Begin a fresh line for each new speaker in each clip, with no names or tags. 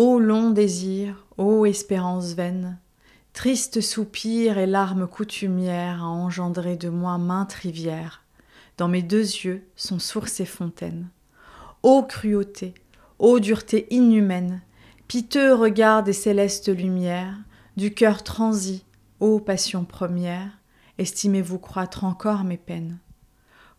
Ô long désir, ô espérance vaine, triste soupir et larmes coutumières a engendré de moi maintes rivières. Dans mes deux yeux sont sources et fontaines. Ô cruauté, ô dureté inhumaine, piteux regard des célestes lumières, du cœur transi, ô passion première, estimez-vous croître encore mes peines.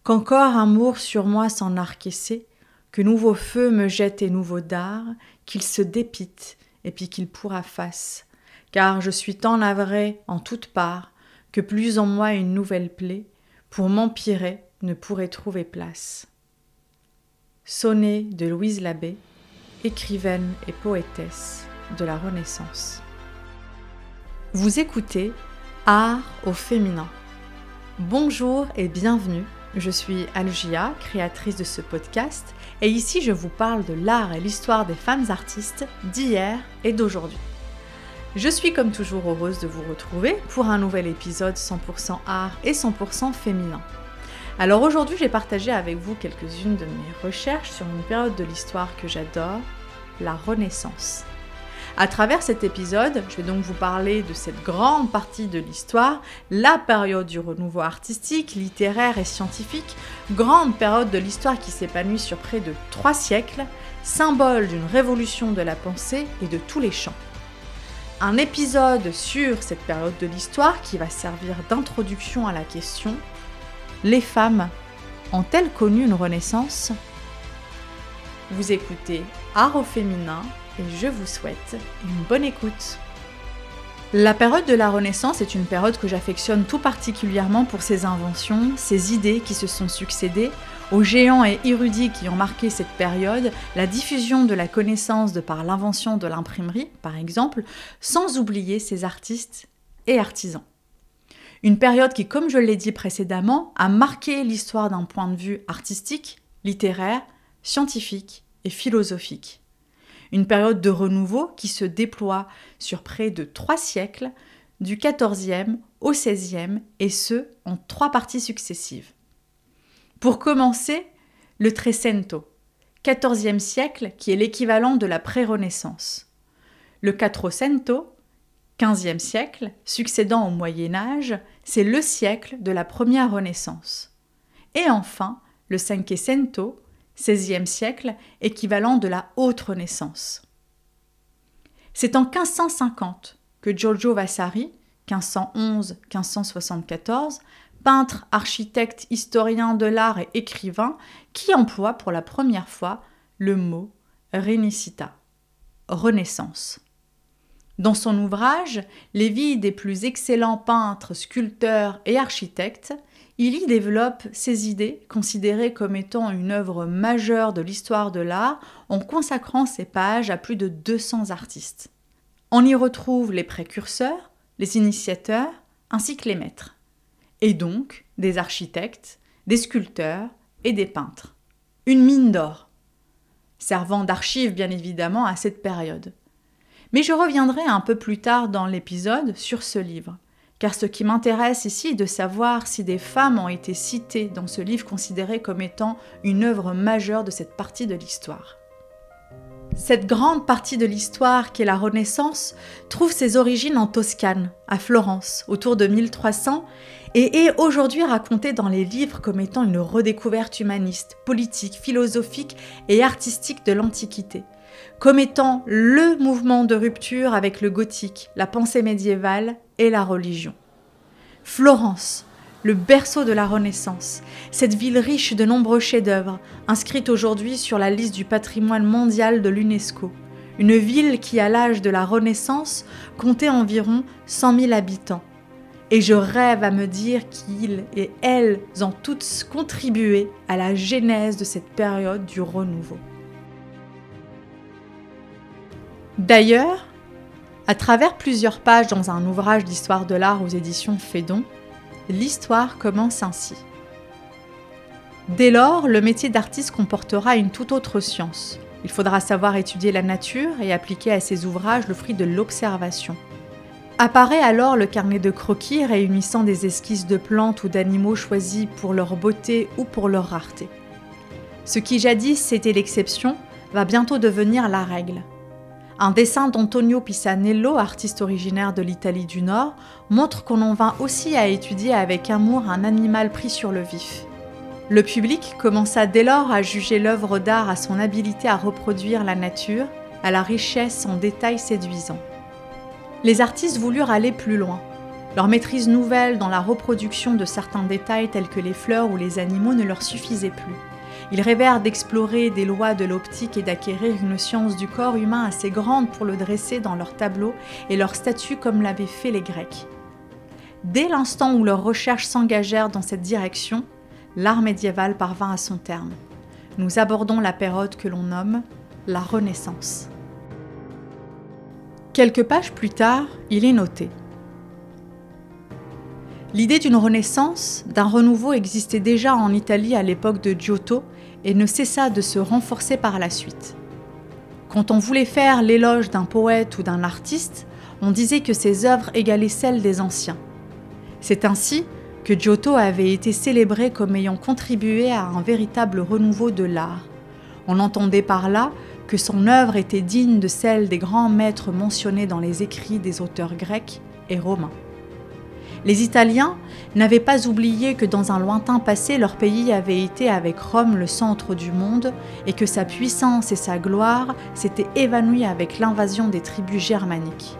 Qu'encore amour sur moi s'en arquessé, que nouveau feu me jette et nouveau dard, qu'il se dépite et puis qu'il pourra face, car je suis tant navré en toutes parts que plus en moi une nouvelle plaie, pour m'empirer, ne pourrait trouver place. Sonnet de Louise Labbé, écrivaine et poétesse de la Renaissance. Vous écoutez Art au féminin. Bonjour et bienvenue. Je suis Algia, créatrice de ce podcast, et ici je vous parle de l'art et l'histoire des femmes artistes d'hier et d'aujourd'hui. Je suis comme toujours heureuse de vous retrouver pour un nouvel épisode 100% art et 100% féminin. Alors aujourd'hui, j'ai partagé avec vous quelques-unes de mes recherches sur une période de l'histoire que j'adore, la Renaissance. À travers cet épisode, je vais donc vous parler de cette grande partie de l'histoire, la période du renouveau artistique, littéraire et scientifique, grande période de l'histoire qui s'épanouit sur près de trois siècles, symbole d'une révolution de la pensée et de tous les champs. Un épisode sur cette période de l'histoire qui va servir d'introduction à la question les femmes ont-elles connu une renaissance? Vous écoutez Art au féminin et je vous souhaite une bonne écoute. La période de la Renaissance est une période que j'affectionne tout particulièrement pour ses inventions, ses idées qui se sont succédées, aux géants et érudits qui ont marqué cette période, la diffusion de la connaissance de par l'invention de l'imprimerie, par exemple, sans oublier ses artistes et artisans. Une période qui, comme je l'ai dit précédemment, a marqué l'histoire d'un point de vue artistique, littéraire, scientifique et philosophique. Une période de renouveau qui se déploie sur près de trois siècles, du XIVe au XVIe, et ce, en trois parties successives. Pour commencer, le Trecento, XIVe siècle, qui est l'équivalent de la pré-Renaissance. Le Quattrocento, XVe siècle, succédant au Moyen Âge, c'est le siècle de la première Renaissance. Et enfin, le Cinquecento, XVIe siècle, équivalent de la Haute Renaissance. C'est en 1550 que Giorgio Vasari, 1511-1574, peintre, architecte, historien de l'art et écrivain, qui emploie pour la première fois le mot Renicita, Renaissance. Dans son ouvrage Les vies des plus excellents peintres, sculpteurs et architectes, il y développe ses idées, considérées comme étant une œuvre majeure de l'histoire de l'art, en consacrant ses pages à plus de 200 artistes. On y retrouve les précurseurs, les initiateurs, ainsi que les maîtres, et donc des architectes, des sculpteurs et des peintres. Une mine d'or, servant d'archive bien évidemment à cette période. Mais je reviendrai un peu plus tard dans l'épisode sur ce livre, car ce qui m'intéresse ici est de savoir si des femmes ont été citées dans ce livre considéré comme étant une œuvre majeure de cette partie de l'histoire. Cette grande partie de l'histoire qu'est la Renaissance trouve ses origines en Toscane, à Florence, autour de 1300, et est aujourd'hui racontée dans les livres comme étant une redécouverte humaniste, politique, philosophique et artistique de l'Antiquité comme étant le mouvement de rupture avec le gothique, la pensée médiévale et la religion. Florence, le berceau de la Renaissance, cette ville riche de nombreux chefs-d'œuvre, inscrite aujourd'hui sur la liste du patrimoine mondial de l'UNESCO. Une ville qui, à l'âge de la Renaissance, comptait environ 100 000 habitants. Et je rêve à me dire qu'ils et elles ont toutes contribué à la genèse de cette période du renouveau. D'ailleurs, à travers plusieurs pages dans un ouvrage d'histoire de l'art aux éditions Fédon, l'histoire commence ainsi. Dès lors, le métier d'artiste comportera une toute autre science. Il faudra savoir étudier la nature et appliquer à ses ouvrages le fruit de l'observation. Apparaît alors le carnet de croquis réunissant des esquisses de plantes ou d'animaux choisis pour leur beauté ou pour leur rareté. Ce qui jadis était l'exception va bientôt devenir la règle. Un dessin d'Antonio Pisanello, artiste originaire de l'Italie du Nord, montre qu'on en vint aussi à étudier avec amour un animal pris sur le vif. Le public commença dès lors à juger l'œuvre d'art à son habilité à reproduire la nature, à la richesse en détails séduisants. Les artistes voulurent aller plus loin. Leur maîtrise nouvelle dans la reproduction de certains détails tels que les fleurs ou les animaux ne leur suffisait plus. Ils rêvèrent d'explorer des lois de l'optique et d'acquérir une science du corps humain assez grande pour le dresser dans leurs tableaux et leurs statues comme l'avaient fait les Grecs. Dès l'instant où leurs recherches s'engagèrent dans cette direction, l'art médiéval parvint à son terme. Nous abordons la période que l'on nomme la Renaissance. Quelques pages plus tard, il est noté L'idée d'une renaissance, d'un renouveau existait déjà en Italie à l'époque de Giotto et ne cessa de se renforcer par la suite. Quand on voulait faire l'éloge d'un poète ou d'un artiste, on disait que ses œuvres égalaient celles des anciens. C'est ainsi que Giotto avait été célébré comme ayant contribué à un véritable renouveau de l'art. On entendait par là que son œuvre était digne de celle des grands maîtres mentionnés dans les écrits des auteurs grecs et romains. Les Italiens n'avaient pas oublié que dans un lointain passé, leur pays avait été avec Rome le centre du monde et que sa puissance et sa gloire s'étaient évanouies avec l'invasion des tribus germaniques.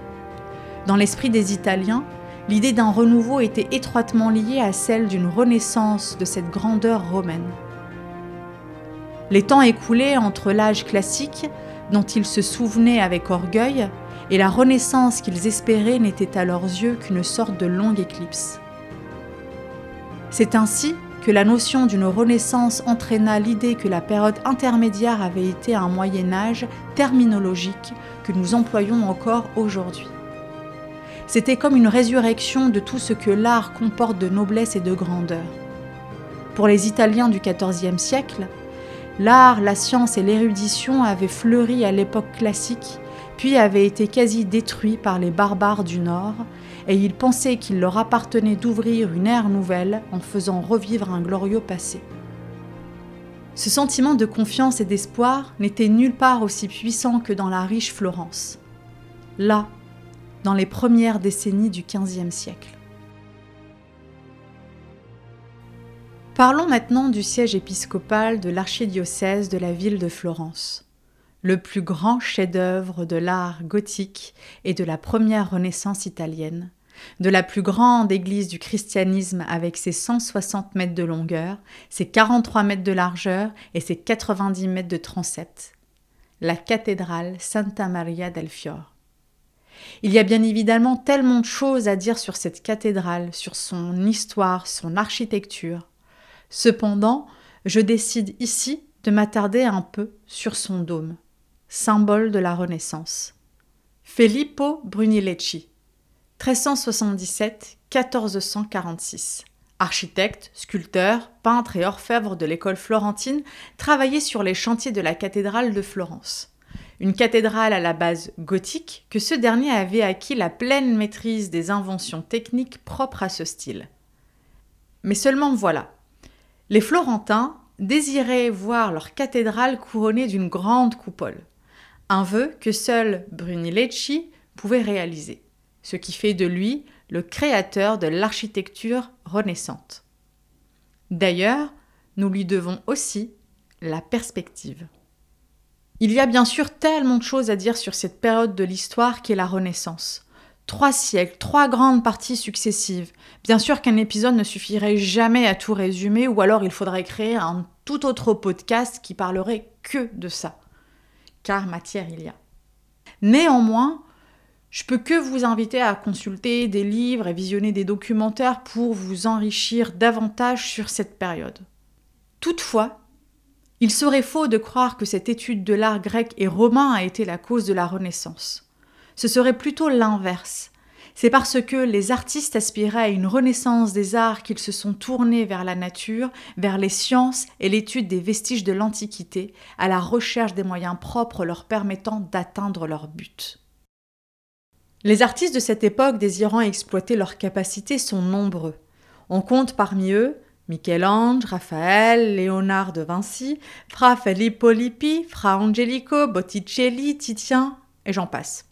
Dans l'esprit des Italiens, l'idée d'un renouveau était étroitement liée à celle d'une renaissance de cette grandeur romaine. Les temps écoulés entre l'âge classique, dont ils se souvenaient avec orgueil, et la renaissance qu'ils espéraient n'était à leurs yeux qu'une sorte de longue éclipse. C'est ainsi que la notion d'une renaissance entraîna l'idée que la période intermédiaire avait été un Moyen Âge terminologique que nous employons encore aujourd'hui. C'était comme une résurrection de tout ce que l'art comporte de noblesse et de grandeur. Pour les Italiens du XIVe siècle, l'art, la science et l'érudition avaient fleuri à l'époque classique puis avait été quasi détruit par les barbares du Nord, et ils pensaient qu'il leur appartenait d'ouvrir une ère nouvelle en faisant revivre un glorieux passé. Ce sentiment de confiance et d'espoir n'était nulle part aussi puissant que dans la riche Florence, là, dans les premières décennies du XVe siècle. Parlons maintenant du siège épiscopal de l'archidiocèse de la ville de Florence le plus grand chef-d'œuvre de l'art gothique et de la première Renaissance italienne, de la plus grande église du christianisme avec ses 160 mètres de longueur, ses 43 mètres de largeur et ses 90 mètres de transept, la cathédrale Santa Maria del Fior. Il y a bien évidemment tellement de choses à dire sur cette cathédrale, sur son histoire, son architecture. Cependant, je décide ici de m'attarder un peu sur son dôme symbole de la Renaissance. Filippo Brunelleschi, 1377-1446. Architecte, sculpteur, peintre et orfèvre de l'école florentine, travaillait sur les chantiers de la cathédrale de Florence. Une cathédrale à la base gothique que ce dernier avait acquis la pleine maîtrise des inventions techniques propres à ce style. Mais seulement voilà. Les Florentins désiraient voir leur cathédrale couronnée d'une grande coupole un vœu que seul Brunelleschi pouvait réaliser, ce qui fait de lui le créateur de l'architecture renaissante. D'ailleurs, nous lui devons aussi la perspective. Il y a bien sûr tellement de choses à dire sur cette période de l'histoire qu'est la Renaissance. Trois siècles, trois grandes parties successives. Bien sûr qu'un épisode ne suffirait jamais à tout résumer, ou alors il faudrait créer un tout autre podcast qui parlerait que de ça car matière il y a. Néanmoins, je peux que vous inviter à consulter des livres et visionner des documentaires pour vous enrichir davantage sur cette période. Toutefois, il serait faux de croire que cette étude de l'art grec et romain a été la cause de la Renaissance. Ce serait plutôt l'inverse. C'est parce que les artistes aspiraient à une renaissance des arts qu'ils se sont tournés vers la nature, vers les sciences et l'étude des vestiges de l'Antiquité, à la recherche des moyens propres leur permettant d'atteindre leur but. Les artistes de cette époque désirant exploiter leurs capacités sont nombreux. On compte parmi eux Michel-Ange, Raphaël, Léonard de Vinci, Fra Filippo Lippi, Fra Angelico, Botticelli, Titien, et j'en passe.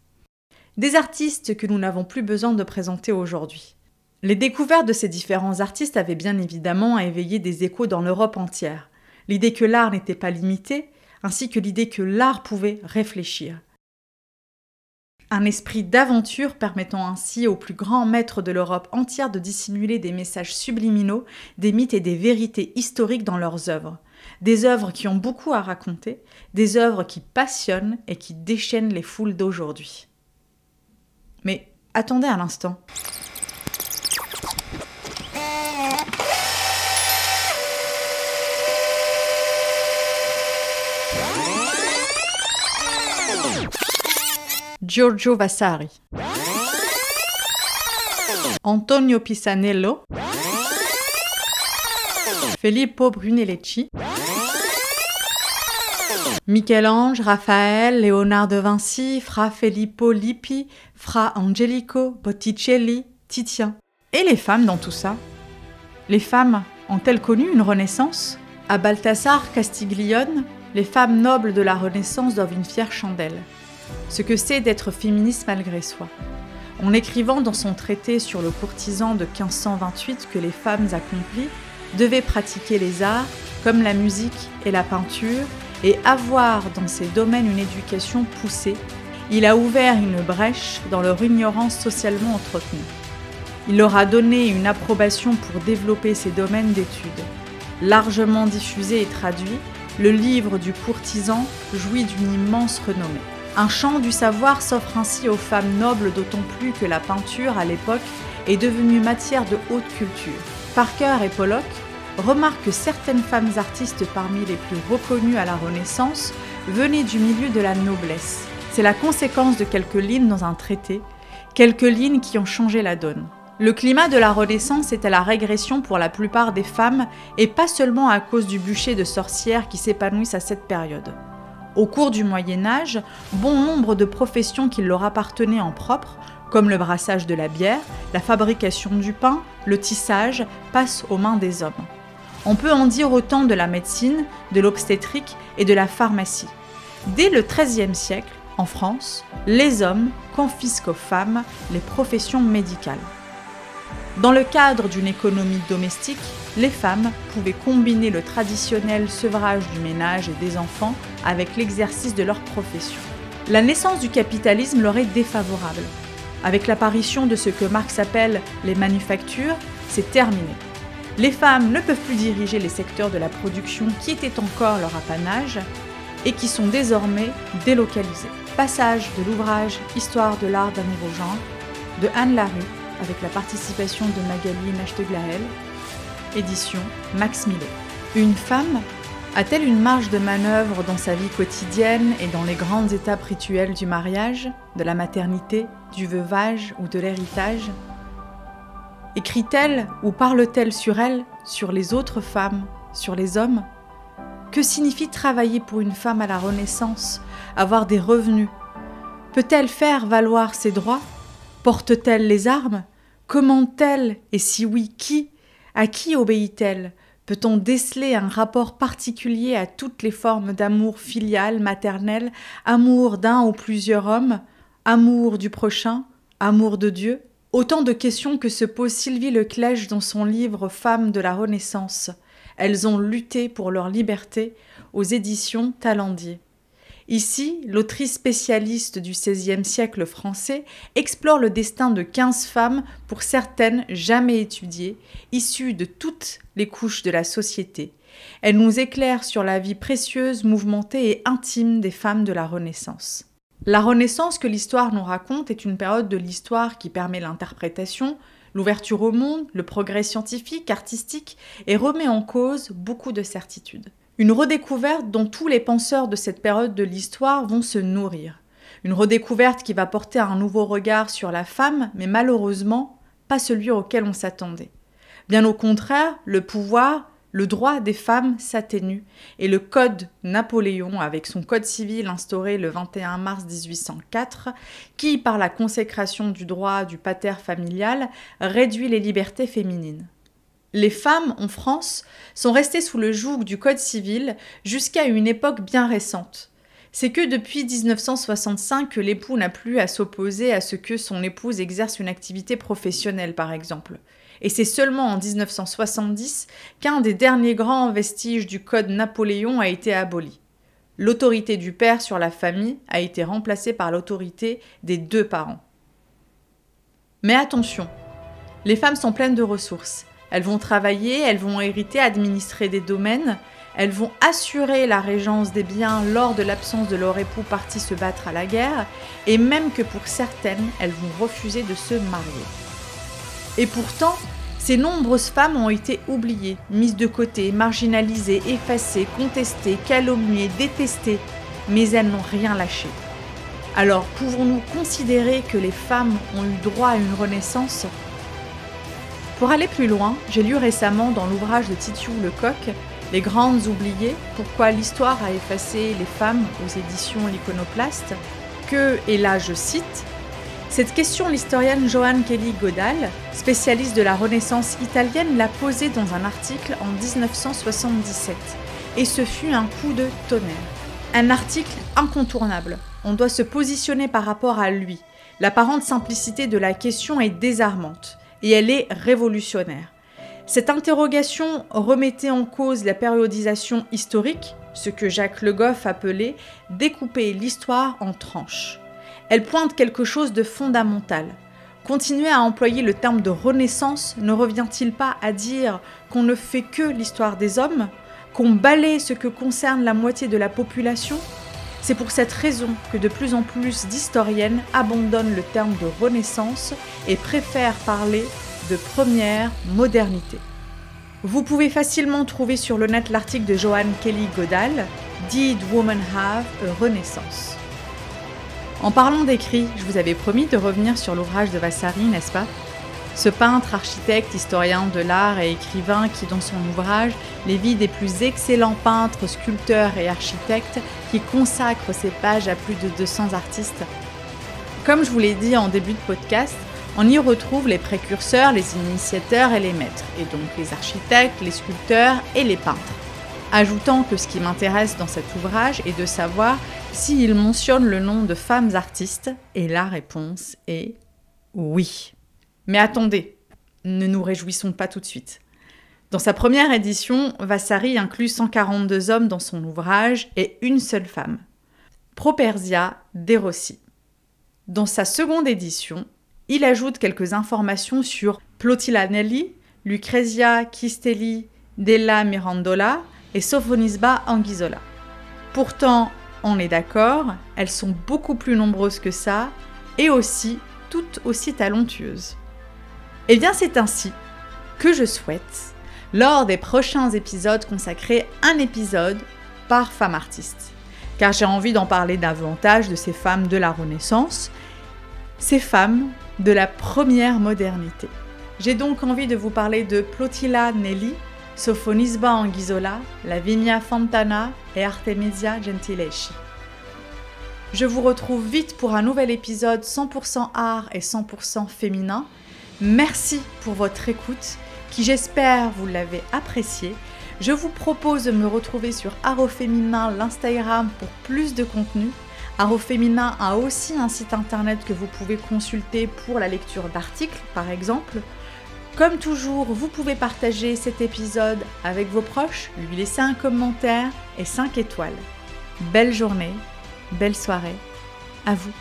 Des artistes que nous n'avons plus besoin de présenter aujourd'hui. Les découvertes de ces différents artistes avaient bien évidemment éveillé des échos dans l'Europe entière. L'idée que l'art n'était pas limité, ainsi que l'idée que l'art pouvait réfléchir. Un esprit d'aventure permettant ainsi aux plus grands maîtres de l'Europe entière de dissimuler des messages subliminaux, des mythes et des vérités historiques dans leurs œuvres. Des œuvres qui ont beaucoup à raconter, des œuvres qui passionnent et qui déchaînent les foules d'aujourd'hui. Mais attendez un instant. Giorgio Vasari, Antonio Pisanello, Filippo Brunelleschi, Michel-Ange, Raphaël, Léonard de Vinci, Fra Filippo Lippi, Fra Angelico, Botticelli, Titien. Et les femmes dans tout ça? Les femmes ont-elles connu une renaissance? À Balthasar Castiglione, les femmes nobles de la Renaissance doivent une fière chandelle ce que c'est d'être féministe malgré soi. En écrivant dans son traité sur le courtisan de 1528 que les femmes accomplies devaient pratiquer les arts comme la musique et la peinture et avoir dans ces domaines une éducation poussée, il a ouvert une brèche dans leur ignorance socialement entretenue. Il leur a donné une approbation pour développer ces domaines d'études. Largement diffusé et traduit, le livre du courtisan jouit d'une immense renommée. Un champ du savoir s'offre ainsi aux femmes nobles, d'autant plus que la peinture, à l'époque, est devenue matière de haute culture. Parker et Pollock remarquent que certaines femmes artistes parmi les plus reconnues à la Renaissance venaient du milieu de la noblesse. C'est la conséquence de quelques lignes dans un traité, quelques lignes qui ont changé la donne. Le climat de la Renaissance était la régression pour la plupart des femmes, et pas seulement à cause du bûcher de sorcières qui s'épanouissent à cette période. Au cours du Moyen Âge, bon nombre de professions qui leur appartenaient en propre, comme le brassage de la bière, la fabrication du pain, le tissage, passent aux mains des hommes. On peut en dire autant de la médecine, de l'obstétrique et de la pharmacie. Dès le XIIIe siècle, en France, les hommes confisquent aux femmes les professions médicales. Dans le cadre d'une économie domestique, les femmes pouvaient combiner le traditionnel sevrage du ménage et des enfants avec l'exercice de leur profession. La naissance du capitalisme leur est défavorable. Avec l'apparition de ce que Marx appelle les manufactures, c'est terminé. Les femmes ne peuvent plus diriger les secteurs de la production qui étaient encore leur apanage et qui sont désormais délocalisés. Passage de l'ouvrage Histoire de l'art d'un nouveau genre de Anne Larue avec la participation de Magali Nachteglael, édition Max Millet. Une femme a-t-elle une marge de manœuvre dans sa vie quotidienne et dans les grandes étapes rituelles du mariage, de la maternité, du veuvage ou de l'héritage? Écrit-elle ou parle-t-elle sur elle, sur les autres femmes, sur les hommes? Que signifie travailler pour une femme à la Renaissance, avoir des revenus? Peut-elle faire valoir ses droits? Porte-t-elle les armes? Commande-t-elle Et si oui, qui? À qui obéit-elle? Peut-on déceler un rapport particulier à toutes les formes d'amour filial, maternel, amour d'un ou plusieurs hommes, amour du prochain, amour de Dieu? Autant de questions que se pose Sylvie Leclèche dans son livre Femmes de la Renaissance. Elles ont lutté pour leur liberté aux éditions Talendier. Ici, l'autrice spécialiste du XVIe siècle français explore le destin de 15 femmes, pour certaines jamais étudiées, issues de toutes les couches de la société. Elle nous éclaire sur la vie précieuse, mouvementée et intime des femmes de la Renaissance. La Renaissance que l'histoire nous raconte est une période de l'histoire qui permet l'interprétation, l'ouverture au monde, le progrès scientifique, artistique, et remet en cause beaucoup de certitudes. Une redécouverte dont tous les penseurs de cette période de l'histoire vont se nourrir. Une redécouverte qui va porter un nouveau regard sur la femme, mais malheureusement pas celui auquel on s'attendait. Bien au contraire, le pouvoir, le droit des femmes s'atténue et le code Napoléon, avec son code civil instauré le 21 mars 1804, qui, par la consécration du droit du pater familial, réduit les libertés féminines. Les femmes en France sont restées sous le joug du Code civil jusqu'à une époque bien récente. c'est que depuis 1965 que l'époux n'a plus à s'opposer à ce que son épouse exerce une activité professionnelle, par exemple. Et c'est seulement en 1970 qu'un des derniers grands vestiges du Code Napoléon a été aboli. L'autorité du père sur la famille a été remplacée par l'autorité des deux parents. Mais attention, les femmes sont pleines de ressources. Elles vont travailler, elles vont hériter, administrer des domaines, elles vont assurer la régence des biens lors de l'absence de leur époux parti se battre à la guerre, et même que pour certaines, elles vont refuser de se marier. Et pourtant, ces nombreuses femmes ont été oubliées, mises de côté, marginalisées, effacées, contestées, calomniées, détestées, mais elles n'ont rien lâché. Alors pouvons-nous considérer que les femmes ont eu droit à une renaissance? Pour aller plus loin, j'ai lu récemment dans l'ouvrage de Titiou Lecoq les grandes oubliées, pourquoi l'histoire a effacé les femmes aux éditions L'Iconoplaste, que, et là je cite, cette question, l'historienne Joanne Kelly Godal, spécialiste de la Renaissance italienne, l'a posée dans un article en 1977. Et ce fut un coup de tonnerre. Un article incontournable. On doit se positionner par rapport à lui. L'apparente simplicité de la question est désarmante. Et elle est révolutionnaire. Cette interrogation remettait en cause la périodisation historique, ce que Jacques Le Goff appelait découper l'histoire en tranches. Elle pointe quelque chose de fondamental. Continuer à employer le terme de renaissance ne revient-il pas à dire qu'on ne fait que l'histoire des hommes Qu'on balaye ce que concerne la moitié de la population? C'est pour cette raison que de plus en plus d'historiennes abandonnent le terme de renaissance et préfèrent parler de première modernité. Vous pouvez facilement trouver sur le net l'article de Joanne Kelly Godal, Did Women Have a Renaissance? En parlant d'écrit, je vous avais promis de revenir sur l'ouvrage de Vasari, n'est-ce pas? Ce peintre, architecte, historien de l'art et écrivain qui, dans son ouvrage, les vies des plus excellents peintres, sculpteurs et architectes, qui consacre ses pages à plus de 200 artistes. Comme je vous l'ai dit en début de podcast, on y retrouve les précurseurs, les initiateurs et les maîtres, et donc les architectes, les sculpteurs et les peintres. Ajoutant que ce qui m'intéresse dans cet ouvrage est de savoir s'il mentionne le nom de femmes artistes, et la réponse est oui. Mais attendez, ne nous réjouissons pas tout de suite. Dans sa première édition, Vasari inclut 142 hommes dans son ouvrage et une seule femme, Propersia de Rossi. Dans sa seconde édition, il ajoute quelques informations sur Plotilla Nelli, Lucrezia Chistelli della Mirandola et Sophonisba Anguissola. Pourtant, on est d'accord, elles sont beaucoup plus nombreuses que ça et aussi toutes aussi talentueuses. Eh bien c'est ainsi que je souhaite, lors des prochains épisodes, consacrer un épisode par femme artiste. Car j'ai envie d'en parler davantage de ces femmes de la Renaissance, ces femmes de la première modernité. J'ai donc envie de vous parler de Plotilla Nelli, Sophonisba Anguissola, Lavinia Fontana et Artemisia Gentileschi. Je vous retrouve vite pour un nouvel épisode 100% art et 100% féminin. Merci pour votre écoute, qui j'espère vous l'avez apprécié. Je vous propose de me retrouver sur Art Féminin, l'Instagram pour plus de contenu Aro Féminin a aussi un site internet que vous pouvez consulter pour la lecture d'articles, par exemple. Comme toujours, vous pouvez partager cet épisode avec vos proches, lui laisser un commentaire et 5 étoiles. Belle journée, belle soirée, à vous.